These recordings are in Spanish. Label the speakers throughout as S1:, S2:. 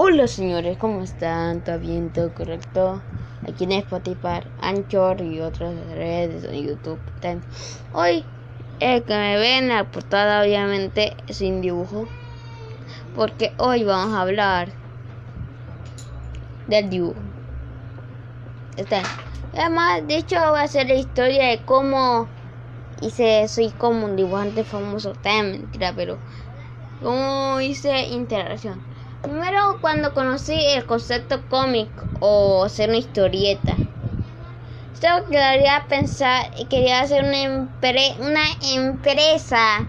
S1: Hola señores, ¿cómo están? ¿Todo bien? ¿Todo correcto? Aquí en Spotify, Anchor y otras redes de YouTube. Hoy, el que me ve en la portada obviamente sin dibujo. Porque hoy vamos a hablar del dibujo. Está. Además, de hecho, va a ser la historia de cómo hice, soy como un dibujante famoso. Está mentira, pero cómo hice interacción. Primero cuando conocí el concepto cómic o ser una historieta. Esto quería pensar y quería hacer una, empresa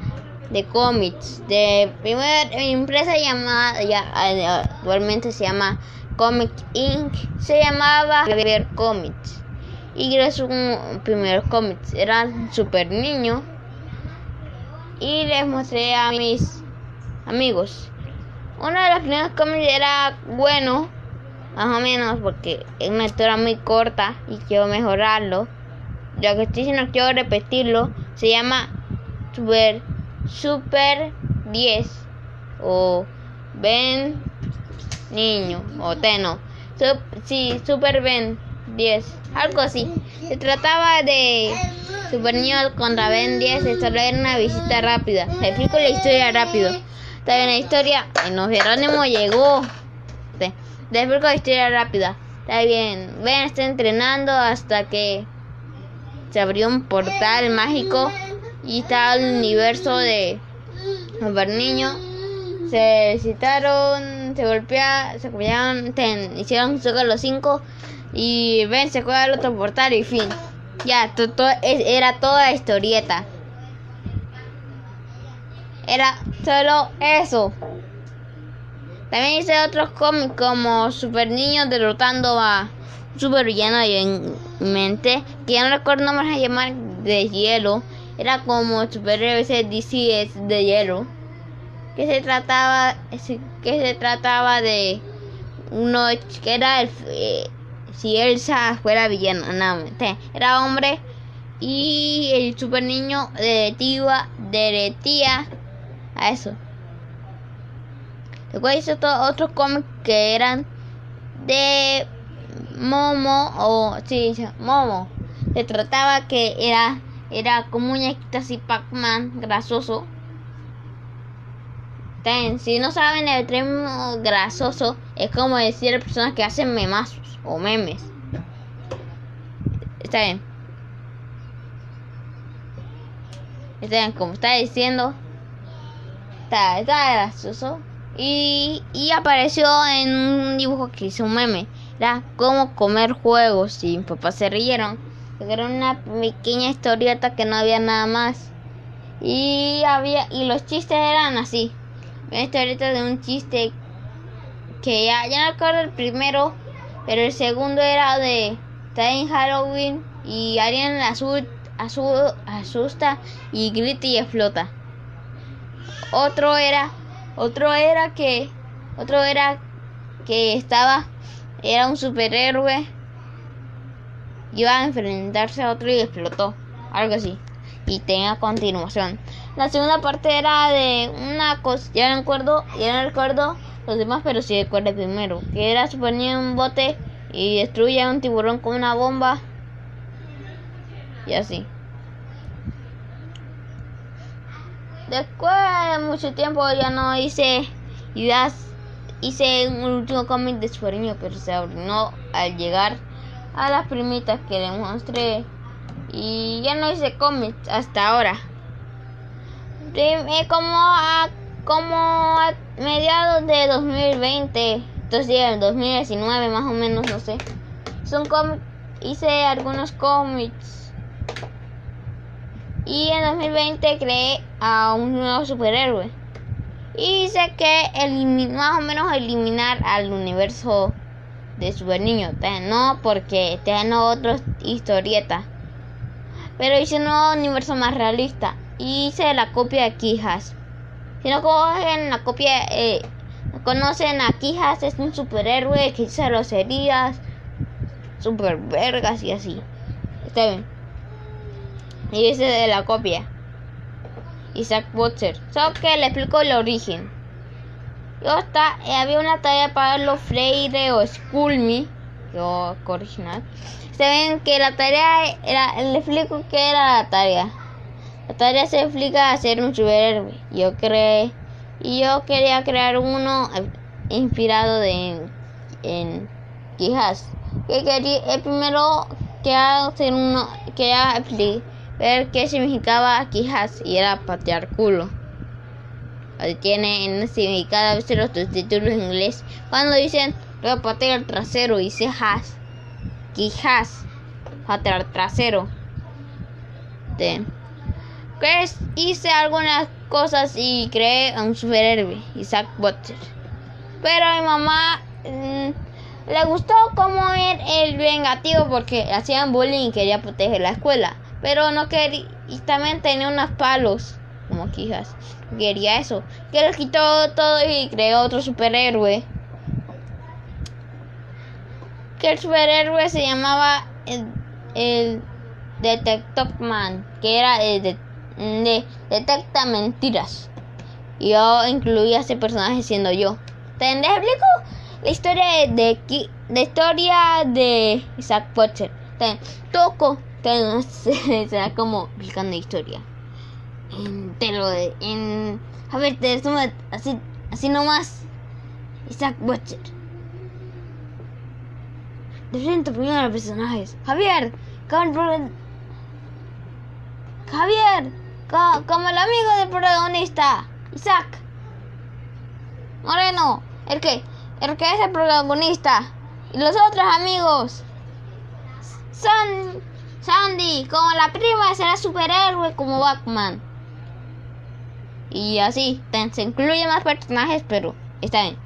S1: de cómics. De primera empresa llamada, ya actualmente se llama Comic Inc. Se llamaba Ver Comics. Y era su primer cómics. Era super niño. Y les mostré a mis amigos uno de los primeros cómics era bueno, más o menos, porque es una historia muy corta y quiero mejorarlo. Ya que estoy diciendo quiero repetirlo. Se llama Super, Super 10 o Ben Niño o Teno. sí, Super Ben 10, algo así. Se trataba de Super Niño contra Ben 10. Esto era una visita rápida. Le explico la historia rápido. Está bien la historia. En Jerónimo llegó. Te explico la historia rápida. Está bien. Ven, está entrenando hasta que se abrió un portal mágico y está el universo de los niños. Se visitaron, se golpearon, se copiaron, hicieron un los cinco y ven, se juega el otro portal y fin. Ya, era toda historieta. Era solo eso. También hice otros cómics como Super Niño derrotando a super villano en mente, que ya no recuerdo nombre a llamar de hielo. Era como superhéroe ese DC de hielo. Que se trataba que se trataba de uno que era el eh, si Elsa fuera villano, no, era hombre y el super niño derretía, derretía a eso. Después hice otros cómics que eran de Momo o sí, Momo. Se trataba que era era como muñequita así Pac-Man grasoso. si no saben el término grasoso es como decir personas que hacen memazos o memes. Está bien. Está bien, como está diciendo, está, gracioso. Y, y apareció en un dibujo que hizo un meme. Era cómo comer juegos. Y mis papás se rieron. Era una pequeña historieta que no había nada más. Y había y los chistes eran así. Una historieta de un chiste que ya, ya no recuerdo el primero, pero el segundo era de está en Halloween y alguien azul, azul asusta y grita y explota. Otro era, otro era que, otro era que estaba, era un superhéroe, iba a enfrentarse a otro y explotó, algo así. Y tenía continuación. La segunda parte era de una cosa, ya no recuerdo, ya no recuerdo los demás, pero sí recuerdo primero, que era super en un bote y destruye a un tiburón con una bomba. Y así. Después de mucho tiempo ya no hice ideas. Hice un último cómic de su pero se arruinó al llegar a las primitas que le mostré. Y ya no hice cómics hasta ahora. Como a, como a mediados de 2020, entonces el 2019 más o menos, no sé. Son cómics, hice algunos cómics y en 2020 creé a un nuevo superhéroe. Y hice que más o menos eliminar al universo de Super Niño. No porque tengo otra historieta. Pero hice un nuevo universo más realista. Y hice la copia de Quijas. Si no cogen la copia, eh, conocen a Quijas, es un superhéroe que hizo los heridas, super vergas y así. Está bien y ese de la copia. Isaac Butcher. Solo que le explico el origen. yo está, eh, había una tarea para los Freire o Schoolme, yo original. Se ven que la tarea era, le explico qué era la tarea. La tarea se explica hacer un superhéroe. Yo creé y yo quería crear uno inspirado de, en Quijas. Que quería, el primero que hacer uno, que ver qué significaba Quijas y era patear culo. Tiene en significado a veces los títulos en inglés. Cuando dicen voy patear trasero, dice has. Quijas. Patear trasero. Pues hice algunas cosas y creé a un superhéroe, Isaac Butcher. Pero a mi mamá mm, le gustó como era el vengativo porque hacían bullying y quería proteger la escuela. Pero no quería, y también tenía unos palos, como quijas. Quería eso. Que le quitó todo y creó otro superhéroe. Que el superhéroe se llamaba el, el Detective Man, que era el de, de detecta mentiras. Yo incluía a ese personaje siendo yo. ¿Te explico? La historia de, de, historia de Isaac Potter. Te toco, te será como explicando historia. te lo de, en, a te así, así nomás. Isaac Butcher. Define primero a los personajes. Javier, Javier, como el amigo del protagonista, Isaac. Moreno, el que, el que es el protagonista. Y los otros amigos son Sandy, como la prima será superhéroe como Batman. Y así, se incluyen más personajes, pero está bien.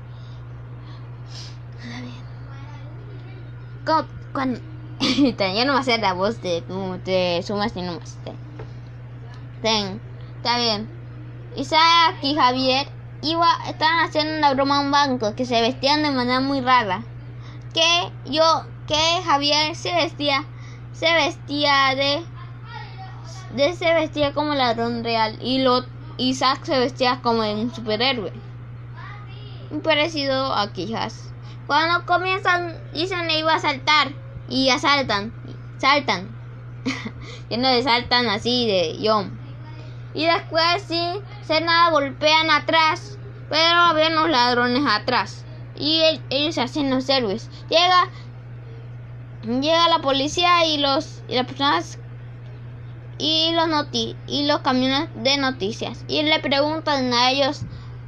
S1: Cuando, ya no a ser la voz de, de Sumas ni nomás. Ten, está bien. Isaac y Javier iba, estaban haciendo una broma a un banco que se vestían de manera muy rara. Que yo, que Javier se vestía, se vestía de, de se vestía como ladrón real y lo Isaac se vestía como un superhéroe. Parecido a Quijas. Cuando comienzan, dicen que iba a saltar y asaltan, saltan. y no de saltan así de yo. Y después sí, se nada golpean atrás, pero había unos ladrones atrás. Y ellos hacen los héroes. Llega, llega la policía y los y las personas y los noti y los camiones de noticias y le preguntan a ellos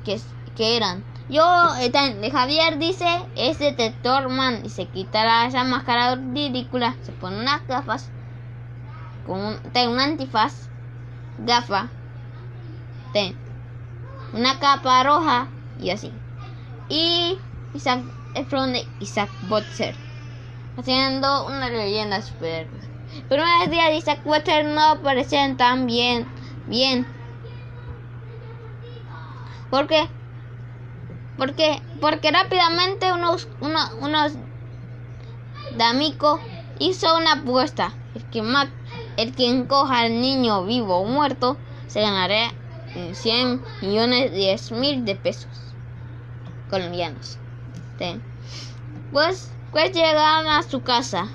S1: qué, qué eran. Yo, de Javier dice, es detector man y se quita esa máscara ridícula, se pone unas gafas con un, un antifaz, gafa una capa roja y así. Y Isaac es de Isaac Butcher, haciendo una leyenda super. Pero una día Isaac Butcher no aparecen tan bien, bien. ¿Por qué? Porque, porque rápidamente unos, unos, unos D'Amico hizo una apuesta. El que, el que encoja al niño vivo o muerto se ganará 100 millones 10 mil de pesos colombianos. Pues, pues llegaron a su casa.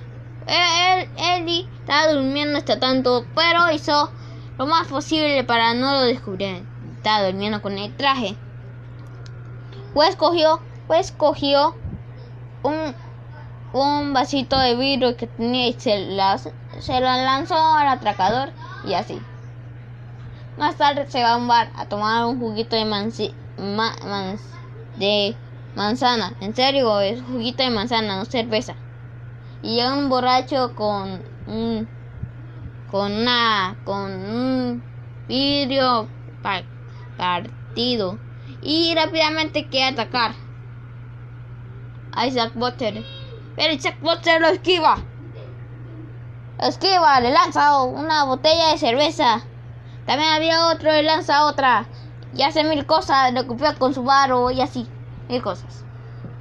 S1: Él, Eddie estaba durmiendo hasta tanto, pero hizo lo más posible para no lo descubrir. Estaba durmiendo con el traje. Pues cogió, pues cogió un, un vasito de vidrio que tenía y se, se lo lanzó al atracador y así. Más tarde se va a un bar a tomar un juguito de, de manzana. En serio, es juguito de manzana, no cerveza. Y llega un borracho con un con una con un vidrio partido y rápidamente quiere atacar a Isaac Butter. Pero Isaac Butter lo esquiva. esquiva, le lanza una botella de cerveza también había otro y lanza otra. Y hace mil cosas, recupera con su varo y así. Mil cosas.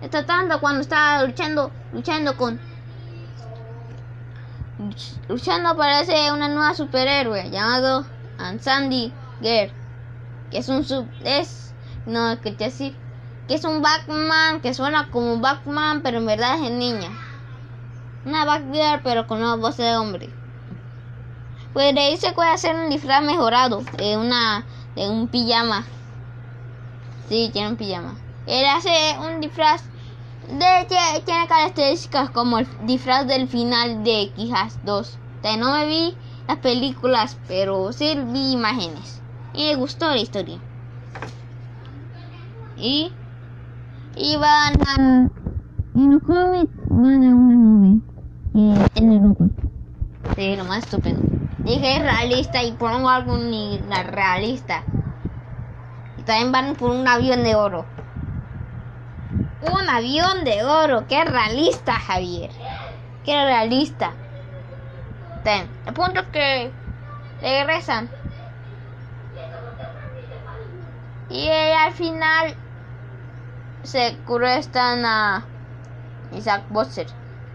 S1: Está tanto cuando estaba luchando, luchando con... Luchando aparece una nueva superhéroe llamado Sandy Girl. Que es un sub... Es... No, que te así. que es un Batman que suena como Batman, pero en verdad es niña. Una Batgirl, pero con una voz de hombre. Pues de ahí se puede hacer un disfraz mejorado, de una, de un pijama. Sí, tiene un pijama. Él hace un disfraz de tiene características como el disfraz del final de Quijas 2. no me vi las películas, pero sí vi imágenes. Y me gustó la historia. Y, y van a. En los cómics van a una nube que tiene ropa. Sí, lo más estupendo. Dije realista y pongo algo ni realista. Y también van por un avión de oro. Un avión de oro. Qué realista, Javier. Qué realista. Ten. El punto que regresan. Y al final se están a Isaac Bosser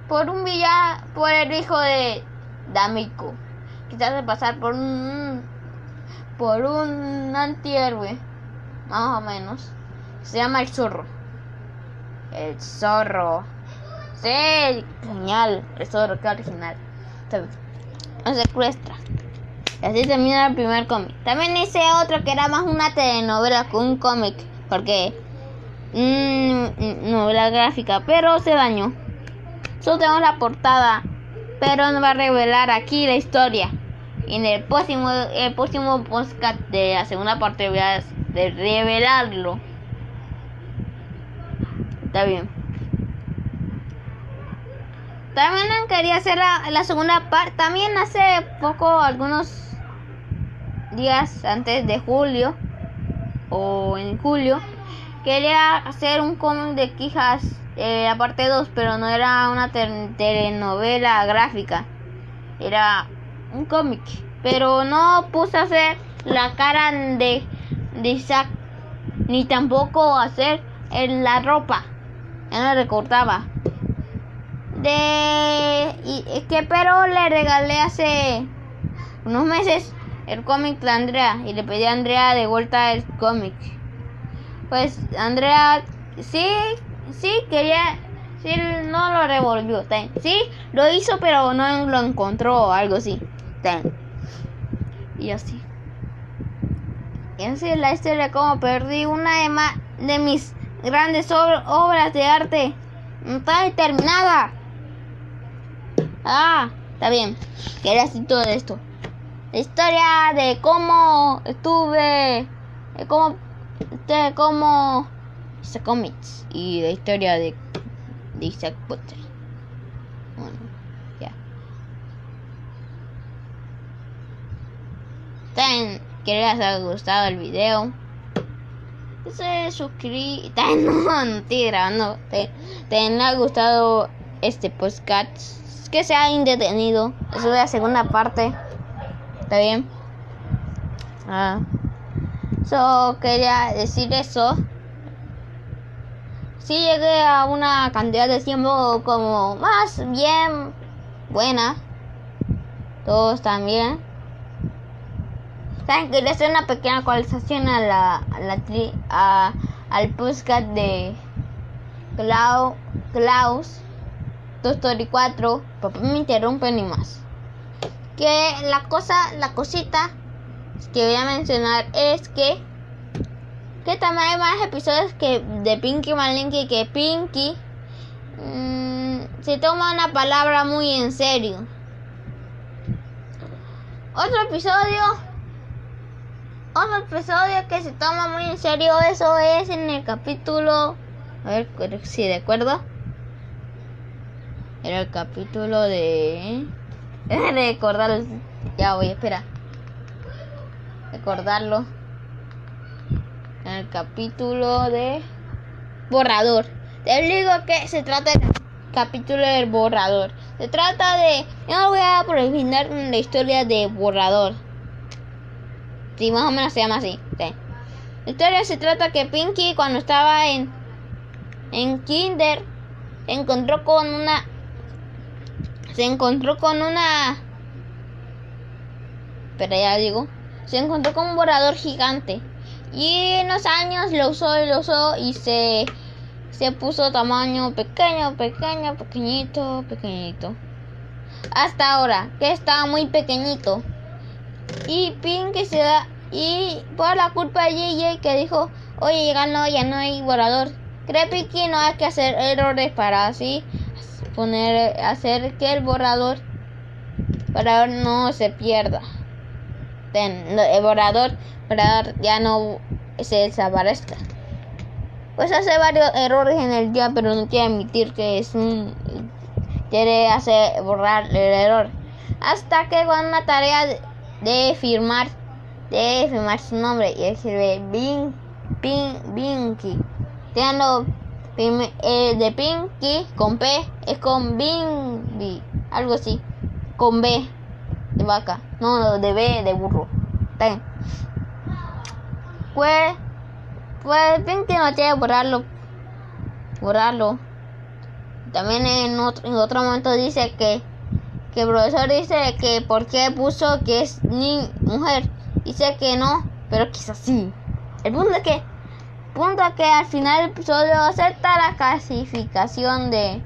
S1: por un villano, por el hijo de D'Amico. Quizás de pasar por un por un antihéroe, más o menos. Se llama el zorro. El zorro. Sí, genial. El zorro, qué original. Lo secuestra. Y así termina el primer cómic. También hice otro que era más una telenovela que un cómic. Porque. Mmm, novela gráfica. Pero se dañó. Solo tenemos la portada. Pero no va a revelar aquí la historia. En el próximo, el próximo podcast de la segunda parte voy a revelarlo. Está bien. También quería hacer la, segunda parte. También hace poco, algunos días antes de julio o en julio, quería hacer un cómic de Quijas, eh, la parte 2, pero no era una telenovela gráfica. Era un cómic. Pero no puse a hacer la cara de, de Isaac, ni tampoco hacer en la ropa no recortaba. De. Que pero le regalé hace unos meses el cómic de Andrea y le pedí a Andrea de vuelta el cómic. Pues Andrea sí, sí quería, sí no lo revolvió, sí lo hizo pero no lo encontró o algo así, y así. Y así la historia como perdí una de, de mis grandes obras de arte. Está terminada. Ah, está bien. Quería decir todo esto. La historia de cómo estuve, de cómo, de cómo hice cómics y la historia de, de Isaac Potter. Bueno, ya. Ten, que les haya gustado el video se suscribir. No, no. Te, te ha gustado este podcast. Que se ha indetenido. Eso es la segunda parte. ¿Está bien? Ah. So, quería decir eso. Si llegué a una cantidad de tiempo como más bien buena. Todos también. ¿Saben? Quería hacer una pequeña actualización a la, a la tri, a, al podcast de Clau, Klaus, Story 4. Papá me interrumpe ni más. Que la cosa, la cosita que voy a mencionar es que que también hay más episodios que de Pinky Malinky que Pinky mmm, se toma una palabra muy en serio. Otro episodio otro episodio que se toma muy en serio, eso es en el capítulo... A ver si recuerdo. Era el capítulo de... Recordar... Ya voy, espera. Recordarlo. En el capítulo de... Borrador. Te digo que se trata del capítulo del borrador. Se trata de... No voy a prohibitar la historia de borrador Sí, más o menos se llama así. La historia se trata que Pinky cuando estaba en, en Kinder se encontró con una... Se encontró con una... Pero ya digo. Se encontró con un borrador gigante. Y en los años lo usó y lo usó y se, se puso tamaño pequeño, pequeño, pequeñito, pequeñito. Hasta ahora, que estaba muy pequeñito. Y Pink se da. Y por la culpa de JJ que dijo, oye, ya no, ya no hay borrador. Cree Pinky no hay que hacer errores para así poner, hacer que el borrador, borrador no se pierda. el borrador, borrador ya no se desaparezca. Pues hace varios errores en el día, pero no quiere admitir que es un quiere hacer borrar el error. Hasta que con una tarea de, firmar, de firmar su nombre y escribe Bin, Bin, Binky. Teniendo eh, de Pinky con P es con Bimbi, algo así, con B de vaca, no, de B de burro. Ten. Pues, pues Pinky no tiene que borrarlo, borrarlo. También en otro, en otro momento dice que, que el profesor dice que por qué puso que es ni mujer. Dice que no, pero quizás sí. El punto es que, punto que al final episodio acepta la clasificación de,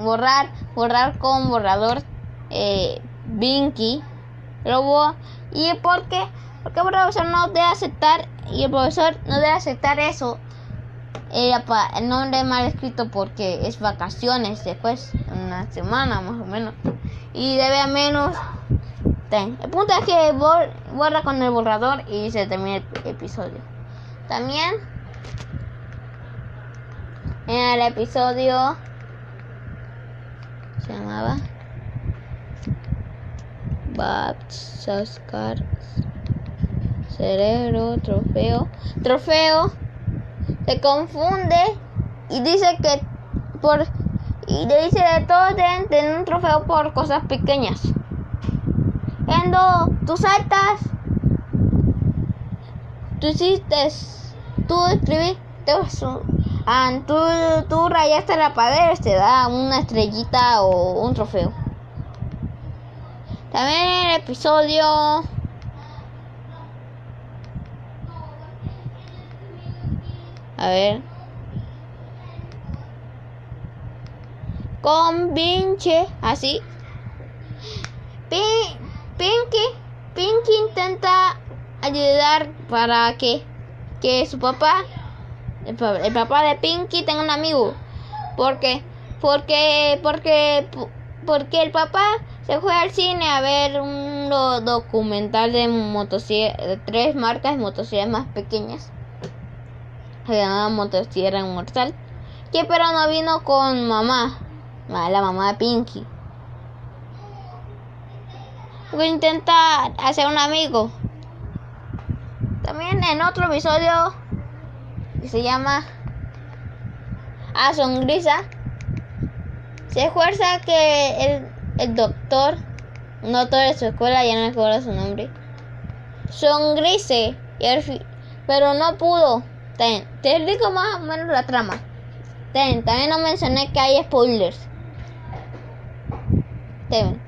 S1: borrar, borrar con borrador eh, Binky. Lobo. ¿Y por qué? Porque el profesor no debe aceptar y el profesor no debe aceptar eso el nombre mal escrito porque es vacaciones después, una semana más o menos. Y debe a menos. Ten. El punto es que borra con el borrador y se termina el episodio. También en el episodio se llamaba Babs, Oscar, Cerebro, Trofeo, Trofeo se confunde y dice que por y le dice que todos deben tener un trofeo por cosas pequeñas. Cuando tú saltas, tú hiciste, tú escribiste, tú, tú rayaste la pared, te da una estrellita o un trofeo. También en el episodio A ver. Con pinche, así. Pinky, Pinky intenta ayudar para que, que su papá, el, papá de Pinky tenga un amigo. Porque, porque, porque, porque el papá se fue al cine a ver un documental de de tres marcas de motocicletas más pequeñas se llamaba Motosierra Inmortal, que pero no vino con mamá, la mamá de Pinky. Voy a intentar hacer un amigo. También en otro episodio que se llama A Songrisa, se esfuerza que el, el doctor, no doctor de su escuela, ya no recuerdo su nombre, songrise, pero no pudo Ten, te digo más o menos la trama. Ten, también no mencioné que hay spoilers. Ten.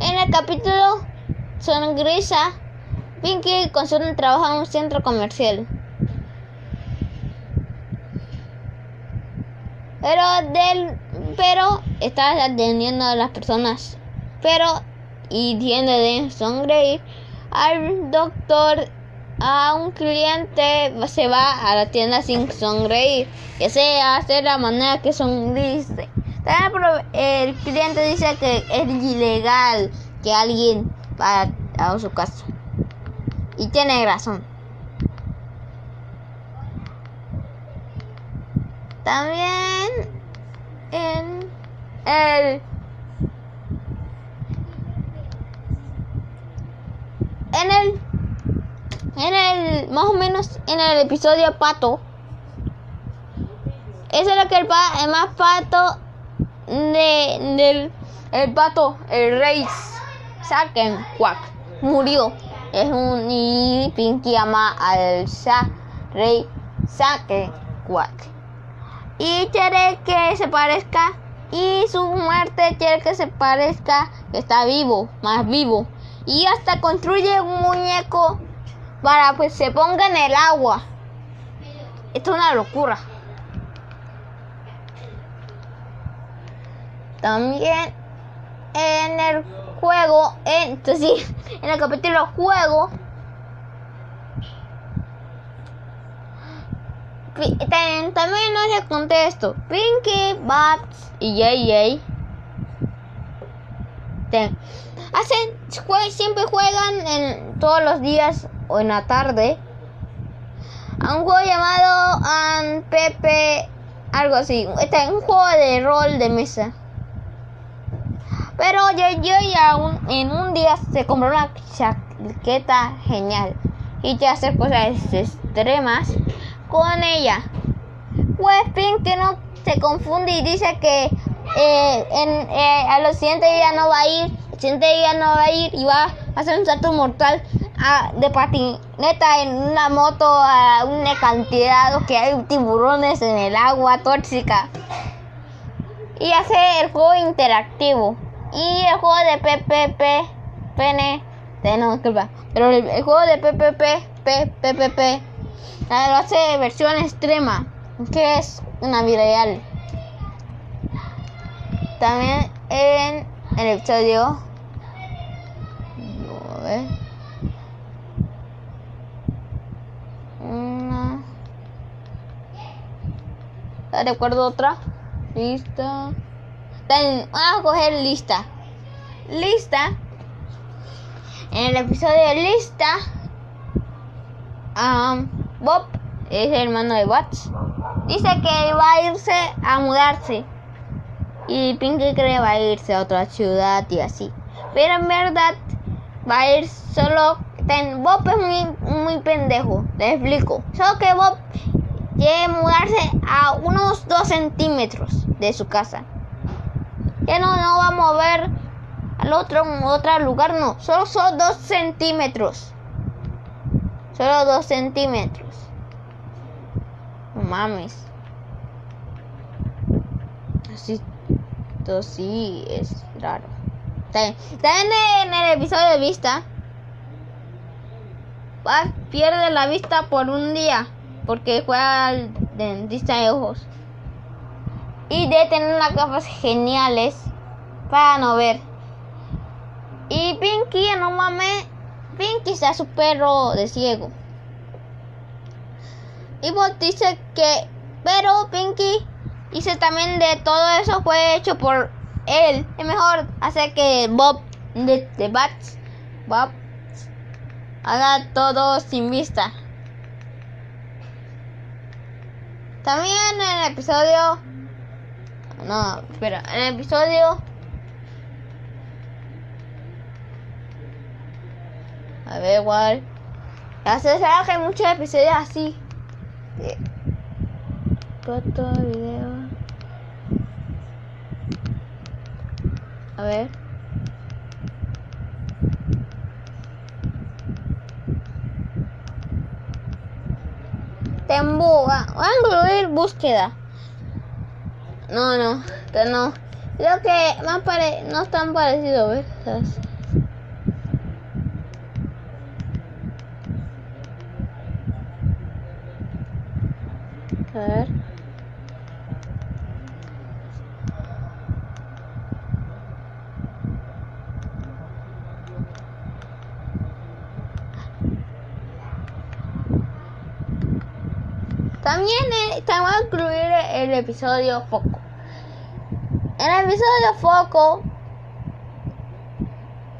S1: En el capítulo Songrisa, Pinky consigue trabajo en un centro comercial. Pero del pero está atendiendo a las personas. Pero y tiene de sonreír al doctor a un cliente se va a la tienda sin sonreír, que sea hacer la manera que sonríe. El cliente dice que es ilegal que alguien vaya a su casa. Y tiene razón. También en el en el en el, más o menos en el episodio Pato. Eso es lo que el, más pato de, del el pato, el rey Saken Quack murió. Es un y Pinky ama al Sa, rey Saken Quack. Y quiere que se parezca. Y su muerte quiere que se parezca que está vivo, más vivo. Y hasta construye un muñeco para pues se ponga en el agua. Esto es una locura. También en el juego, entonces en el capítulo juego, también, no les contesto. Pinky, Babs y JJ hacen, siempre juegan en todos los días en la tarde a un juego llamado um, Pepe, algo así. Está en un juego de rol de mesa. Pero yo, yo ya en un día se compró una chaqueta genial y ya hacer cosas extremas con ella. Pues que no se confunde y dice que eh, en, eh, a los siguientes días no va a ir, el siguiente día no va a ir y va a hacer un salto mortal de patineta en una moto a una cantidad que hay tiburones en el agua tóxica. Y hace el juego interactivo. Y el juego de PPP, PN, no, disculpa, pero el, juego de PPP, PPP, lo hace versión extrema, que es una vida real. También en el episodio. A ver. Una. Recuerdo otra. Lista. Vamos a coger lista. Lista. En el episodio de lista. Bob es el hermano de Watts. Dice que va a irse a mudarse. Y Pinky cree va a irse a otra ciudad y así. Pero en verdad va a ir solo. Bob es muy, muy pendejo. Le explico. Solo que Bob quiere mudarse a unos 2 centímetros de su casa. Ya no, no va a mover al otro, otro lugar, no. Solo son 2 centímetros. Solo 2 centímetros. No mames. Así esto sí es raro. También en el episodio de vista. Pierde la vista por un día. Porque juega al dentista de ojos. Y de tener unas gafas geniales. Para no ver. Y Pinky, no mames. Pinky sea su perro de ciego. Y vos dice que. Pero Pinky Dice también de todo eso fue hecho por él. Es mejor hacer que Bob de, de Bats, Bob haga todo sin vista. También en el episodio. No, espera. En el episodio. A ver, igual. Ya se que hay muchos episodios así. Foto, video. A ver. Tembuga. Voy a incluir búsqueda. No, no, no. Creo que más pare no están parecidos, ¿ves? A ver. También te voy a incluir el episodio Foco. En el episodio Foco.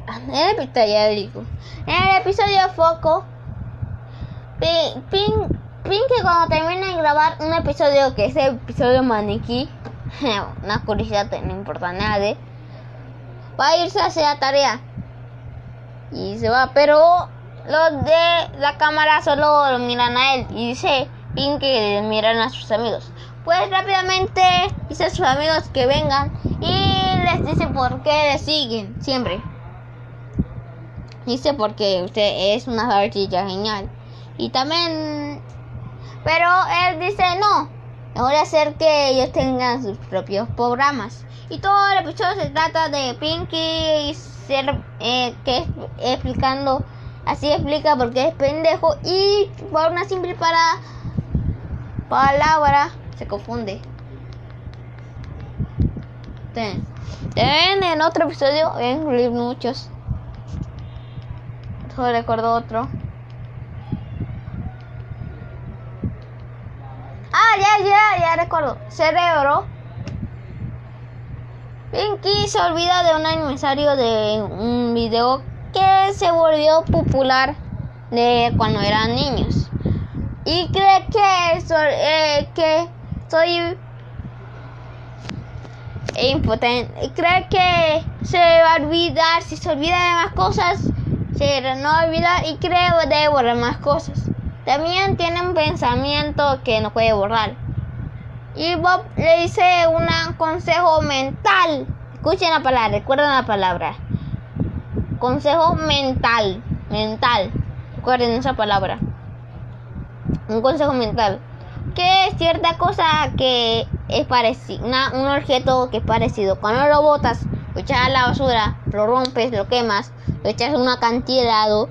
S1: En el episodio, en el episodio Foco. Pink, que cuando termina de grabar un episodio que es el episodio maniquí. Una curiosidad no importa nada. Va a irse a hacer la tarea. Y se va, pero los de la cámara solo lo miran a él. Y dice Pinky miran a sus amigos. Pues rápidamente dice a sus amigos que vengan y les dice por qué le siguen siempre. Dice porque usted es una artista genial. Y también... Pero él dice no. Mejor hacer que ellos tengan sus propios programas. Y todo el episodio se trata de Pinky ser, eh, que explicando Así explica por qué es pendejo y por una simple para palabra se confunde. Ten. en otro episodio, en muchos. Solo recuerdo otro. Ah, ya, ya, ya recuerdo. Cerebro. Pinky se olvida de un aniversario de un video que se volvió popular de cuando eran niños. Y cree que, eh, que soy impotente. Cree que se va a olvidar. Si se olvida de más cosas, se no olvidar y cree de borrar más cosas. También tiene un pensamiento que no puede borrar. Y Bob le dice un consejo mental. Escuchen la palabra, recuerden la palabra. Consejo mental. Mental. Recuerden esa palabra. Un consejo mental. Que es cierta cosa que es parecido. un objeto que es parecido. Cuando lo botas, lo echas a la basura, lo rompes, lo quemas, lo echas en un acantilado,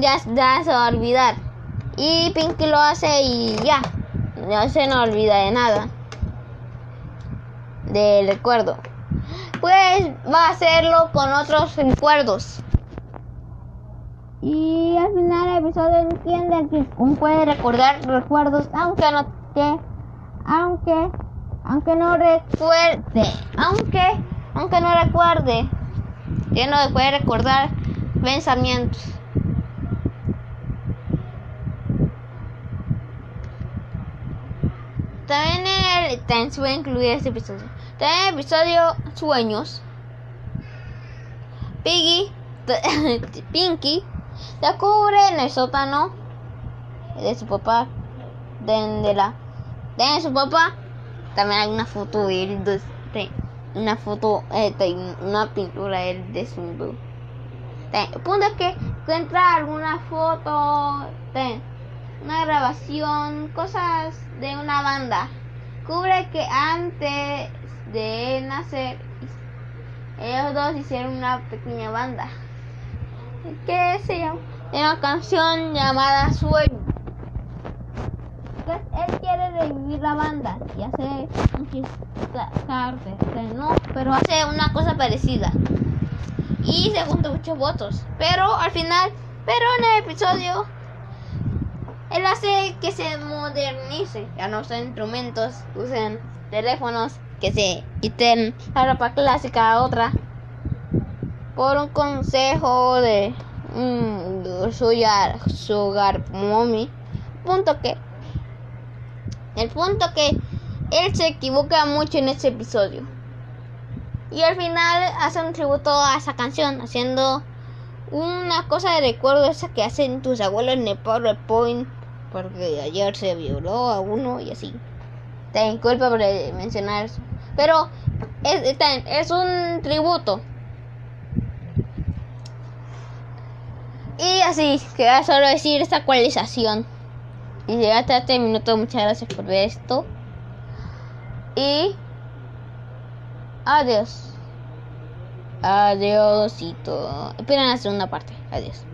S1: ya, ya se a olvidar. Y Pinky lo hace y ya. No se no olvida de nada. Del recuerdo. Pues va a hacerlo con otros recuerdos. Y al final el episodio entiende que uno puede recordar recuerdos aunque no que aunque aunque no recuerde aunque aunque no recuerde que no puede recordar pensamientos También el, también se puede incluir este episodio. También el episodio Sueños. Piggy, Pinky, descubre en el sótano de su papá, de, la, de su papá. También hay una foto de él, de, una foto, eh, una pintura de él desnudo. El punto es que encuentra alguna foto. Una grabación, cosas de una banda. Cubre que antes de nacer, ellos dos hicieron una pequeña banda. Que se llama una canción llamada Sueño. Él quiere revivir la banda y hace un chiste, no, pero hace una cosa parecida. Y se juntan muchos votos. Pero al final, pero en el episodio él hace que se modernice, ya no usen instrumentos, usen teléfonos, que se quiten la ropa clásica a otra. Por un consejo de mm, sugar, sugar mommy. Punto que el punto que él se equivoca mucho en este episodio. Y al final hace un tributo a esa canción, haciendo una cosa de recuerdo esa que hacen tus abuelos en el PowerPoint porque ayer se violó a uno y así. Te disculpa por mencionar eso. Pero es, es un tributo. Y así, queda solo decir esta actualización. Y llegaste a este minuto, muchas gracias por ver esto. Y adiós. Adiósito. Esperen la segunda parte. Adiós.